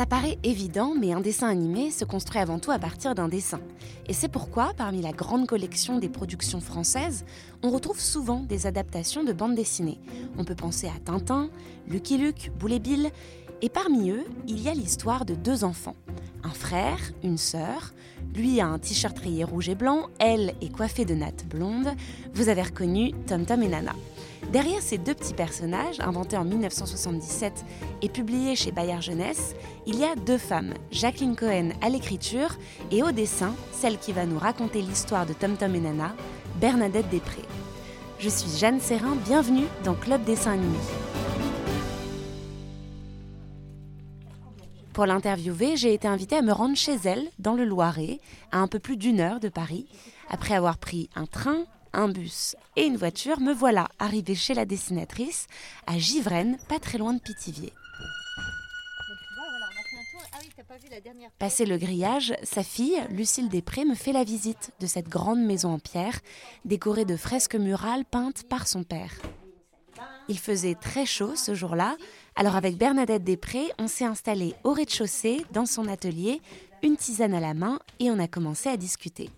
Ça paraît évident, mais un dessin animé se construit avant tout à partir d'un dessin. Et c'est pourquoi, parmi la grande collection des productions françaises, on retrouve souvent des adaptations de bandes dessinées. On peut penser à Tintin, Lucky Luke, Boule et Bill, et parmi eux, il y a l'histoire de deux enfants. Un frère, une sœur, lui a un t-shirt rayé rouge et blanc, elle est coiffée de nattes blondes. Vous avez reconnu Tom Tom et Nana. Derrière ces deux petits personnages, inventés en 1977 et publiés chez Bayard Jeunesse, il y a deux femmes, Jacqueline Cohen à l'écriture et au dessin, celle qui va nous raconter l'histoire de Tom Tom et Nana, Bernadette Després. Je suis Jeanne Serrin, bienvenue dans Club Dessin Animé. Pour l'interviewer, j'ai été invitée à me rendre chez elle, dans le Loiret, à un peu plus d'une heure de Paris. Après avoir pris un train, un bus et une voiture, me voilà arrivée chez la dessinatrice, à Givrennes, pas très loin de Pithiviers. Passé le grillage, sa fille, Lucille Després, me fait la visite de cette grande maison en pierre, décorée de fresques murales peintes par son père. Il faisait très chaud ce jour-là, alors avec Bernadette Després, on s'est installé au rez-de-chaussée, dans son atelier, une tisane à la main, et on a commencé à discuter.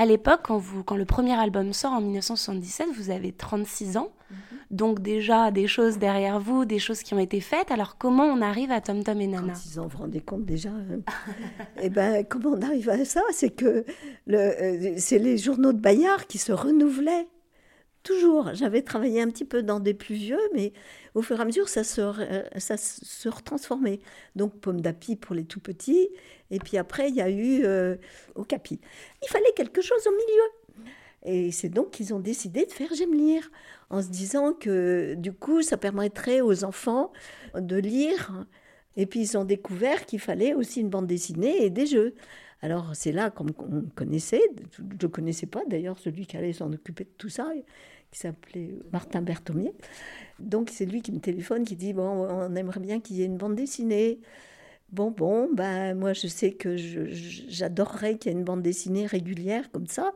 À l'époque, quand, vous- quand le premier album sort en 1977, vous avez 36 ans, donc déjà des choses derrière vous, des choses qui ont été faites. Alors comment on arrive à Tom Tom et Nana? 36 ans, vous vous rendez compte déjà hein Eh ben, comment on arrive à ça? C'est que le, euh, c'est les journaux de Bayard qui se renouvelaient toujours. J'avais travaillé un petit peu dans des plus vieux, mais au fur et à mesure, ça se, se retransformait. Donc, Pomme d'Api pour les tout petits, et puis après, il y a eu euh, Okapi. Il fallait quelque chose au milieu. Et c'est donc qu'ils ont décidé de faire J'aime lire, en se disant que du coup, ça permettrait aux enfants de lire. Et puis, ils ont découvert qu'il fallait aussi une bande dessinée et des jeux. Alors, c'est là qu'on qu'on connaissait, je ne connaissais pas d'ailleurs celui qui allait s'en occuper de tout ça, qui s'appelait Martin Berthomier. Donc, c'est lui qui me téléphone, qui dit Bon, on aimerait bien qu'il y ait une bande dessinée. Bon, bon, ben, moi, je sais que j'adorerais qu'il y ait une bande dessinée régulière comme ça.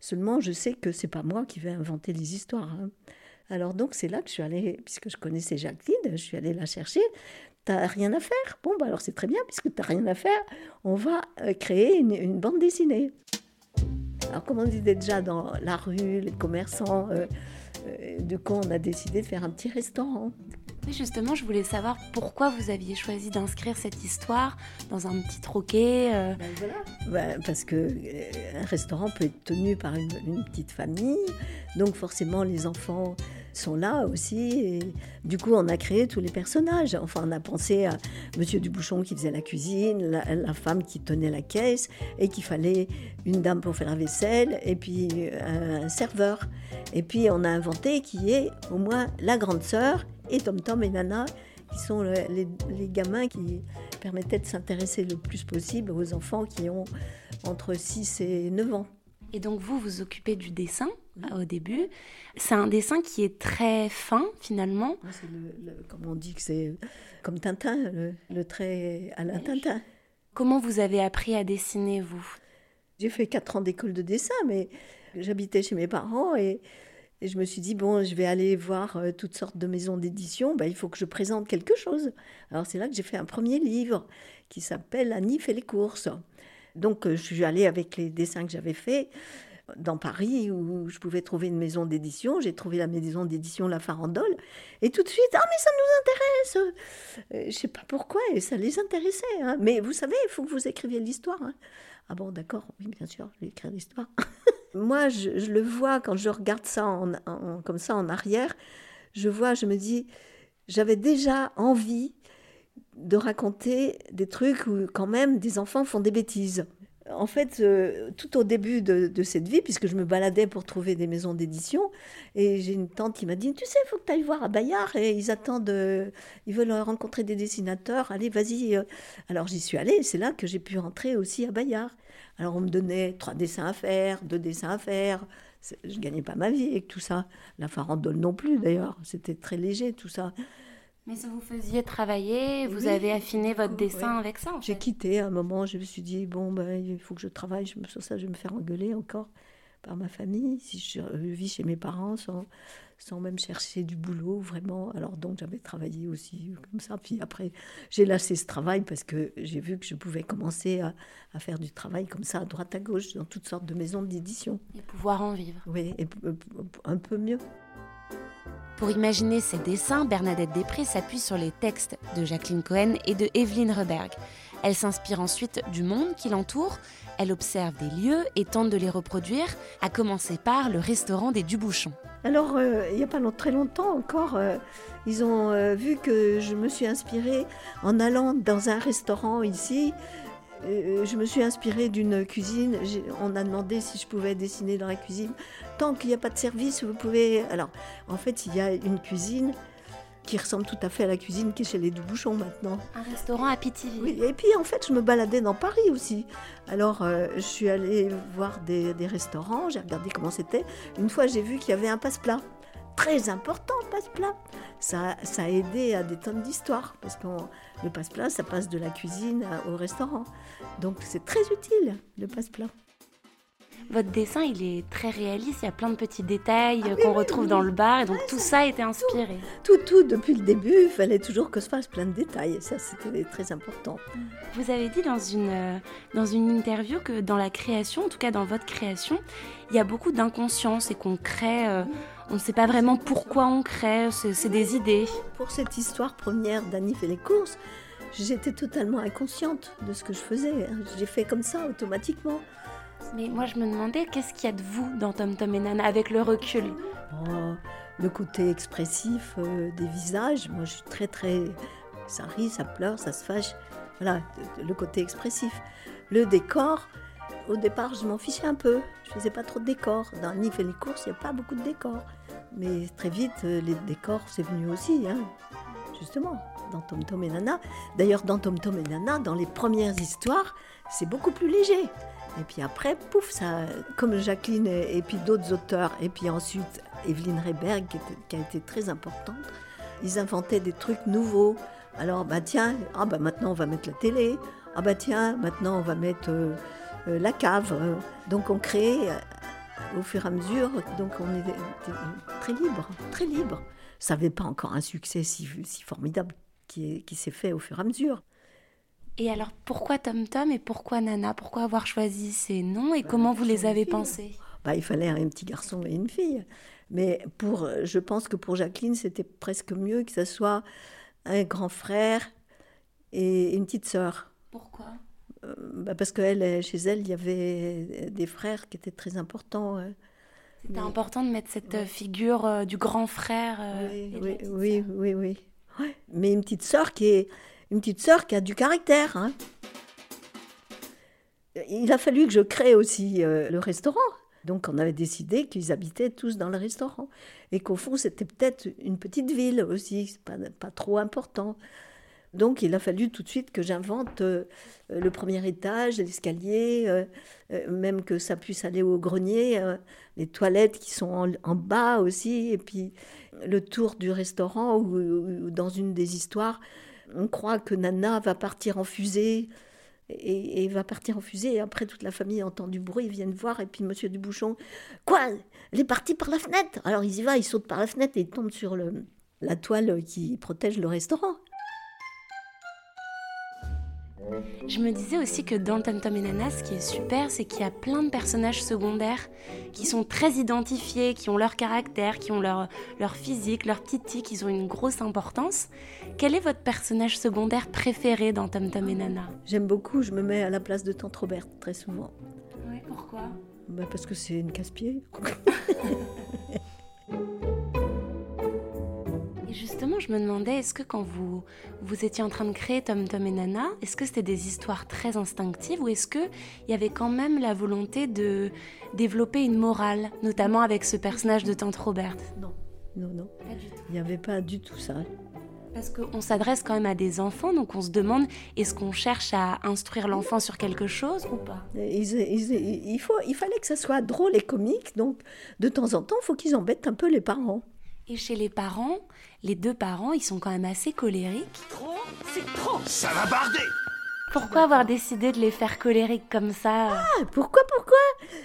Seulement, je sais que c'est pas moi qui vais inventer les histoires. hein. Alors donc, c'est là que je suis allée, puisque je connaissais Jacqueline, je suis allée la chercher. T'as rien à faire Bon, bah alors c'est très bien, puisque t'as rien à faire, on va euh, créer une, une bande dessinée. Alors, comme on disait déjà dans la rue, les commerçants, euh, euh, du coup, on a décidé de faire un petit restaurant. Oui, justement, je voulais savoir pourquoi vous aviez choisi d'inscrire cette histoire dans un petit troquet. euh, Ben, parce que euh, un restaurant peut être tenu par une, une petite famille, donc forcément les enfants sont là aussi. Et du coup, on a créé tous les personnages. Enfin, on a pensé à Monsieur Dubouchon qui faisait la cuisine, la, la femme qui tenait la caisse, et qu'il fallait une dame pour faire la vaisselle, et puis euh, un serveur. Et puis on a inventé qui est au moins la grande sœur et Tom Tom et Nana, qui sont le- les, les gamins qui permettaient de s'intéresser le plus possible aux enfants qui ont entre 6 et 9 ans. Et donc vous, vous occupez du dessin euh, au début. C'est un dessin qui est très fin finalement. C'est le, le- comme on dit que c'est comme Tintin, le, le trait à la Tintin. Comment vous avez appris à dessiner, vous? J'ai fait 4 ans d'école de dessin, mais j'habitais chez mes parents et, et je me suis dit, bon, je vais aller voir euh, toutes sortes de maisons d'édition, ben, il faut que je présente quelque chose. Alors c'est là que j'ai fait un premier livre qui s'appelle Annie fait les courses. Donc euh, je suis allée avec les dessins que j'avais faits dans Paris où je pouvais trouver une maison d'édition. J'ai trouvé la maison d'édition La Farandole. Et tout de suite, ah mais ça nous intéresse Euh, Je sais pas pourquoi, et ça les intéressait. hein. Mais vous savez, il faut que vous écriviez l'histoire. hein. Ah bon, d'accord, oui, bien sûr, je vais écrire l'histoire. Moi, je, le vois quand je regarde ça comme ça en arrière. Je vois, je me dis, j'avais déjà envie de raconter des trucs où quand même des enfants font des bêtises. en fait, euh, tout au début de, cette vie, puisque je me baladais pour trouver des maisons d'édition, et j'ai une tante qui m'a dit, tu sais, il faut que tu ailles voir à Bayard, et ils attendent, euh, ils veulent rencontrer des dessinateurs, allez, vas-y. Euh. Alors j'y suis allée, c'est là que j'ai pu rentrer aussi à Bayard. Alors on me donnait trois dessins à faire, deux dessins à faire, je gagnais pas ma vie avec tout ça. La farandole non plus d'ailleurs, c'était très léger tout ça. Mais ça vous faisiez travailler, vous avez affiné votre dessin avec ça J'ai quitté à un moment, je me suis dit, bon, ben, il faut que je travaille, je, sur ça je vais me faire engueuler encore par ma famille, si je vis chez mes parents sans, sans même chercher du boulot, vraiment. Alors donc j'avais travaillé aussi comme ça. Puis après, j'ai lâché ce travail parce que j'ai vu que je pouvais commencer à, à, faire du travail comme ça, à droite à gauche, dans toutes sortes de maisons d'édition. Et pouvoir en vivre. Oui, et un peu mieux. Pour imaginer ces dessins, Bernadette Després s'appuie sur les textes de Jacqueline Cohen et de Evelyne Reberg. Elle s'inspire ensuite du monde qui l'entoure, elle observe des lieux et tente de les reproduire, à commencer par le restaurant des Dubouchons. Alors, euh, il n'y a pas très longtemps encore, euh, ils ont euh, vu que je me suis inspirée en allant dans un restaurant ici je me suis inspirée d'une cuisine. On a demandé si je pouvais dessiner dans la cuisine. Tant qu'il n'y a pas de service, vous pouvez. Alors, en fait, il y a une cuisine qui ressemble tout à fait à la cuisine qui est chez les Dubouchons maintenant. Un restaurant à Pithiviers. Oui, et puis en fait, je me baladais dans Paris aussi. Alors, euh, je suis allée voir des, des restaurants, j'ai regardé comment c'était. Une fois, j'ai vu qu'il y avait un passe-plat très important, passe-plat. Ça, ça a aidé à des tonnes d'histoires, parce que le passe-plat, ça passe de la cuisine au restaurant. Donc c'est très utile, le passe-plat. Votre dessin, il est très réaliste, il y a plein de petits détails ah qu'on retrouve dans le bar, et donc tout ça a été inspiré. Tout, tout, depuis le début, il fallait toujours que se fasse plein de détails, et ça c'était très important. Vous avez dit dans une, euh, dans une interview que dans la création, en tout cas dans votre création, il y a beaucoup d'inconscience et qu'on crée... Euh, on ne sait pas vraiment pourquoi on crée, c'est des idées. Pour cette histoire première d'Annie fait les courses, j'étais totalement inconsciente de ce que je faisais. J'ai fait comme ça automatiquement. Mais moi, je me demandais, qu'est-ce qu'il y a de vous dans Tom Tom et Nana avec le recul? Oh, Le côté expressif euh, des visages. Moi, je suis très, très. Ça rit, ça pleure, ça se fâche. Voilà, le côté expressif. Le décor, au départ, je m'en fichais un peu. Je faisais pas trop de décors. Dans Nif et les courses, il n'y a pas beaucoup de décors. Mais très vite, euh, les décors, c'est venu aussi, hein, justement, dans Tom Tom et Nana. D'ailleurs, dans Tom Tom et Nana, dans les premières histoires, c'est beaucoup plus léger. Et puis après, pouf, ça, comme Jacqueline et, puis d'autres auteurs, et puis ensuite Evelyne Reberg, qui, a été très importante, ils inventaient des trucs nouveaux. Alors, bah tiens, ah bah maintenant on va mettre la télé. Ah bah tiens, maintenant on va mettre euh, euh, la cave. Donc on crée au fur et à mesure. Donc on est très libre, très libre. Ça n'avait pas encore un succès si, formidable qui s'est fait au fur et à mesure. Et alors pourquoi Tom Tom et pourquoi Nana? Pourquoi avoir choisi ces noms et bah, comment vous les avez pensés? Bah, Il fallait un petit garçon et une fille. Mais pour, je pense que pour Jacqueline, c'était presque mieux que ce soit un grand frère et une petite sœur. Pourquoi? Euh, bah Parce qu'elle, chez elle, il y avait des frères qui étaient très importants. C'était important de mettre cette figure euh, du grand frère. Euh, oui, oui, oui, oui, Mais une petite sœur qui est une petite sœur qui a du caractère. Hein. Il a fallu que je crée aussi le restaurant. Donc on avait décidé qu'ils habitaient tous dans le restaurant et qu'au fond c'était peut-être une petite ville aussi, pas, pas trop important. Donc il a fallu tout de suite que j'invente euh, le premier étage, l'escalier, euh, euh, même que ça puisse aller au grenier, les toilettes qui sont en, bas aussi, et puis le tour du restaurant où, dans une des histoires, on croit que Nana va partir en fusée. Et, va partir en fusée, et après toute la famille entend du bruit, ils viennent voir, et puis Monsieur Dubouchon, quoi Elle est partie par la fenêtre Alors ils y va, ils sautent par la fenêtre et ils tombent sur le, la toile qui protège le restaurant. Je me disais aussi que dans Tom Tom et Nana, ce qui est super, c'est qu'il y a plein de personnages secondaires qui sont très identifiés, qui ont leur caractère, qui ont leur, leur physique, leur petit tic, qui ont une grosse importance. Quel est votre personnage secondaire préféré dans Tom Tom et Nana? J'aime beaucoup, je me mets à la place de Tante Robert très souvent. Oui, pourquoi? Bah Parce que c'est une casse-pied. je me demandais, est-ce que quand vous, vous étiez en train de créer Tom Tom et Nana, est-ce que c'était des histoires très instinctives ou est-ce qu'il y avait quand même la volonté de développer une morale, notamment avec ce personnage de Tante Robert Non, non, non. Il n'y avait pas du tout ça. Parce qu'on s'adresse quand même à des enfants, donc on se demande est-ce qu'on cherche à instruire l'enfant sur quelque chose ou pas? Il, faut, il fallait que ça soit drôle et comique, donc de temps en temps, il faut qu'ils embêtent un peu les parents. Et chez les parents, les deux parents, ils sont quand même assez colériques. Trop, c'est trop Ça va barder Pourquoi avoir décidé de les faire colériques comme ça? Ah, pourquoi, pourquoi?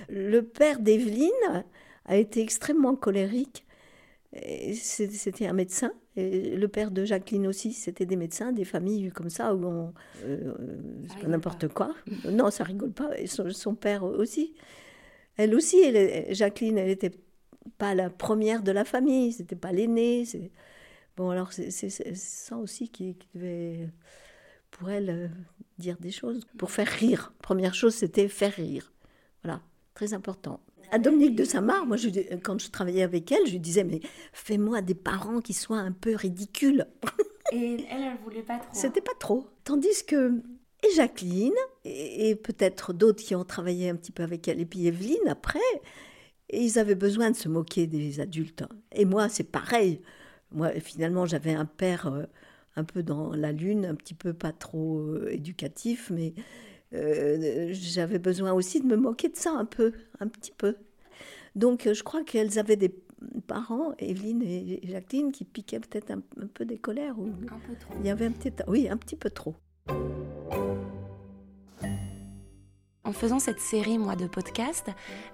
Le père d'Evelyne a été extrêmement colérique. C'était un médecin. Et le père de Jacqueline aussi, c'était des médecins, des familles comme ça où on. Euh, c'est pas n'importe quoi. Non, ça rigole pas. Et son, père aussi. Elle aussi, Jacqueline, elle était pas la première de la famille, c'était pas l'aînée. Bon, alors c'est ça aussi qui, devait, pour elle, euh, dire des choses, pour faire rire. Première chose, c'était faire rire. Voilà, très important. À Dominique de Saint-Marc, moi, je, quand je travaillais avec elle, je lui disais, mais fais-moi des parents qui soient un peu ridicules. Et elle, elle voulait pas trop. C'était pas trop. Tandis que et Jacqueline, et peut-être d'autres qui ont travaillé un petit peu avec elle, et puis Evelyne après, et ils avaient besoin de se moquer des adultes. Et moi, c'est pareil. Moi, finalement, j'avais un père euh, un peu dans la lune, un petit peu pas trop euh, éducatif, mais euh, j'avais besoin aussi de me moquer de ça un peu, un petit peu. Donc, je crois qu'elles avaient des parents, Evelyne et Jacqueline, qui piquaient peut-être un, peu des colères. Ou... Un peu trop. Il y avait un petit, oui, un petit peu trop. En faisant cette série, moi, de podcasts,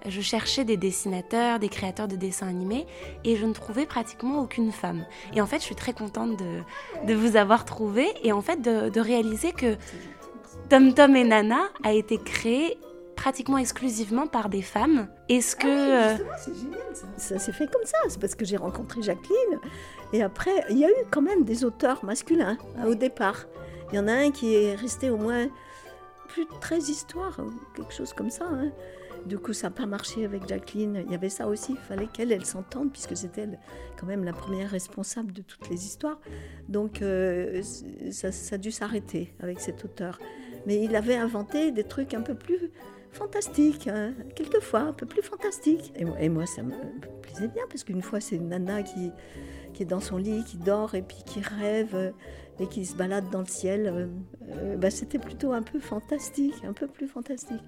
je cherchais des dessinateurs, des créateurs de dessins animés, et je ne trouvais pratiquement aucune femme. Et en fait, je suis très contente de, vous avoir trouvé, et en fait, de, réaliser que Tom Tom et Nana a été créé pratiquement exclusivement par des femmes. Est-ce que... Ah euh, c'est génial ça. Ça s'est fait comme ça, c'est parce que j'ai rencontré Jacqueline, et après, il y a eu quand même des auteurs masculins hein, au départ. Il y en a un qui est resté au moins plus de 13 histoires, quelque chose comme ça. Hein. Du coup, ça n'a pas marché avec Jacqueline. Il y avait ça aussi, il fallait qu'elle, elle s'entende, puisque c'était quand même la première responsable de toutes les histoires. Donc, euh, ça, a dû s'arrêter avec cet auteur. Mais il avait inventé des trucs un peu plus fantastiques, hein. quelquefois un peu plus fantastiques. Et, et moi, ça me plaisait bien, parce qu'une fois, c'est Nana qui, qui est dans son lit, qui dort et puis qui rêve et qui se balade dans le ciel, euh, euh, bah, c'était plutôt un peu fantastique, un peu plus fantastique.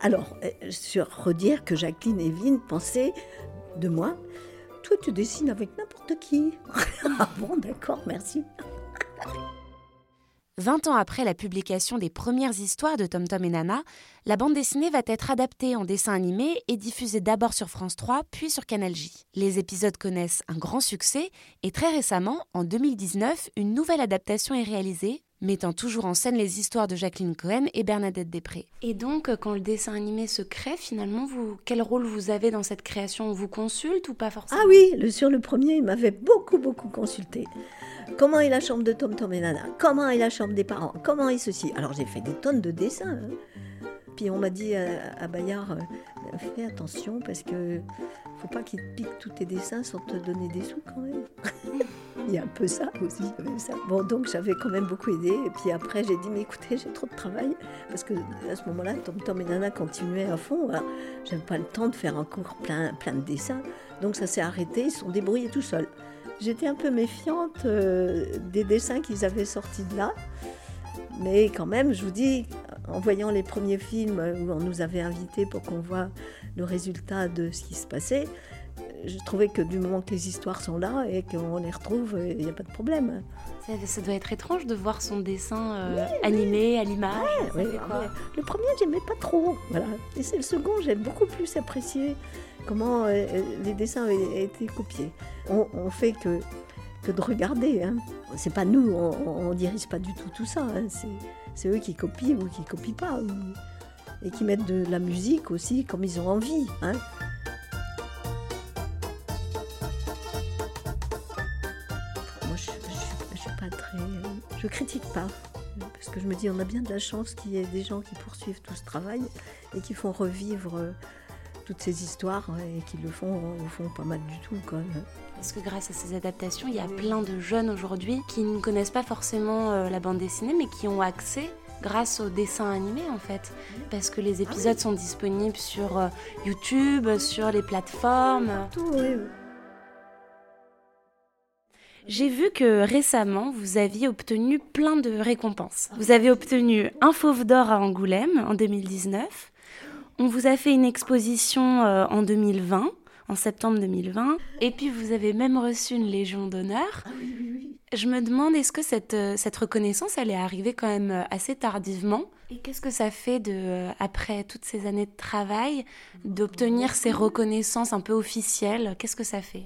Alors, euh, sur redire que Jacqueline et Evelyne pensaient de moi, toi tu dessines avec n'importe qui. ah bon, d'accord, merci. 20 ans après la publication des premières histoires de Tom Tom et Nana, la bande dessinée va être adaptée en dessin animé et diffusée d'abord sur France 3 puis sur Canal J. Les épisodes connaissent un grand succès et très récemment, en 2019, une nouvelle adaptation est réalisée mettant toujours en scène les histoires de Jacqueline Cohen et Bernadette Després. Et donc, quand le dessin animé se crée, finalement, vous, quel rôle vous avez dans cette création? On vous consulte ou pas forcément? Ah oui, le, sur le premier, il m'avait beaucoup, beaucoup consulté. Comment est la chambre de Tom Tom et Nana? Comment est la chambre des parents? Comment est ceci? Alors j'ai fait des tonnes de dessins. Hein. Puis on m'a dit à, Bayard, euh, fais attention parce que faut pas qu'il pique tous tes dessins sans te donner des sous quand même. Il y a un peu ça aussi, ça. Bon, donc j'avais quand même beaucoup aidé. Et puis après, j'ai dit, mais écoutez, j'ai trop de travail. Parce que à ce moment-là, Tom Tom et Nana continuaient à fond. J'avais pas le temps de faire encore plein, plein de dessins. Donc ça s'est arrêté, ils se sont débrouillés tout seuls. J'étais un peu méfiante euh, des dessins qu'ils avaient sortis de là. Mais quand même, je vous dis, en voyant les premiers films où on nous avait invités pour qu'on voit le résultat de ce qui se passait, je trouvais que du moment que les histoires sont là et qu'on les retrouve, il n'y a pas de problème. Ça, doit être étrange de voir son dessin euh, animé à l'image. le premier, j'aimais pas trop. Voilà. Et c'est le second, j'ai beaucoup plus apprécié comment euh, les dessins avaient été copiés. On, fait que, que de regarder. Hein. C'est pas nous, on, ne dirige pas du tout tout ça. Hein. C'est eux qui copient ou qui copient pas. et qui mettent de la musique aussi comme ils ont envie. Hein. Moi, je, je, critique pas. Parce que je me dis, on a bien de la chance qu'il y ait des gens qui poursuivent tout ce travail et qui font revivre toutes ces histoires et qui le font, le font pas mal du tout. Quoi. Parce que grâce à ces adaptations, il y a plein de jeunes aujourd'hui qui ne connaissent pas forcément euh, la bande dessinée, mais qui ont accès grâce au dessin animé en fait. Parce que les épisodes sont disponibles sur euh, YouTube, sur les plateformes. Tout, oui. J'ai vu que récemment, vous aviez obtenu plein de récompenses. Vous avez obtenu un Fauve d'or à Angoulême en 2019. On vous a fait une exposition euh, en 2020 en septembre 2020. Et puis vous avez même reçu une Légion d'honneur. Ah oui, oui, oui. Je me demande, est-ce que cette, euh, cette reconnaissance, elle est arrivée quand même euh, assez tardivement? Et qu'est-ce que ça fait, de, après toutes ces années de travail, d'obtenir ces reconnaissances un peu officielles? Qu'est-ce que ça fait?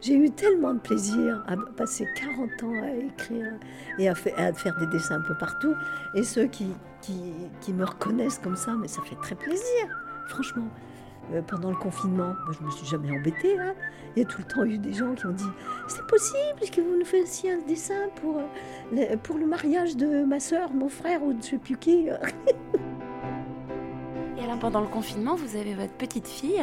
J'ai eu tellement de plaisir à passer 40 ans à écrire et à, faire des dessins un peu partout. Et ceux qui, me reconnaissent comme ça, mais ça fait très plaisir, franchement. Euh, pendant le confinement, moi, je me suis jamais embêtée. Hein. Il y a tout le temps eu des gens qui ont dit C'est possible que vous nous fassiez un dessin pour, euh, pour le mariage de ma soeur, mon frère ou de je sais plus qui. Pendant le confinement, vous avez votre petite fille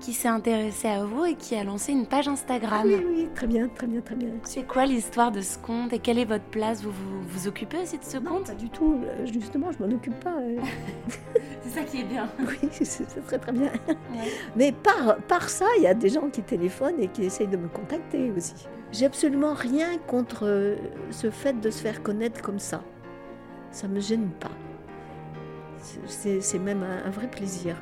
qui s'est intéressée à vous et qui a lancé une page Instagram. Ah oui, oui, très bien, très bien, très bien. C'est quoi l'histoire de ce compte et quelle est votre place? Vous, vous vous occupez aussi de ce non, compte? Pas du tout, euh, justement, je m'en occupe pas. c'est ça qui est bien. Oui, c'est très très bien. Ouais. Mais par, par ça, il y a des gens qui téléphonent et qui essayent de me contacter aussi. J'ai absolument rien contre euh, ce fait de se faire connaître comme ça. Ça me gêne pas. C'est même un, un vrai plaisir.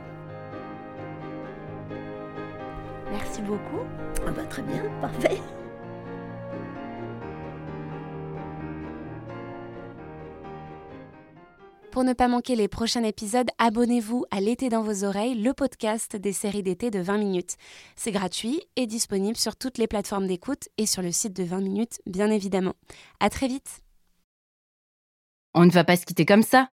Merci beaucoup. Ah bah très bien, parfait. Pour ne pas manquer les prochains épisodes, abonnez-vous à L'été dans vos oreilles, le podcast des séries d'été de 20 minutes. C'est gratuit et disponible sur toutes les plateformes d'écoute et sur le site de 20 minutes, bien évidemment. À très vite. On ne va pas se quitter comme ça.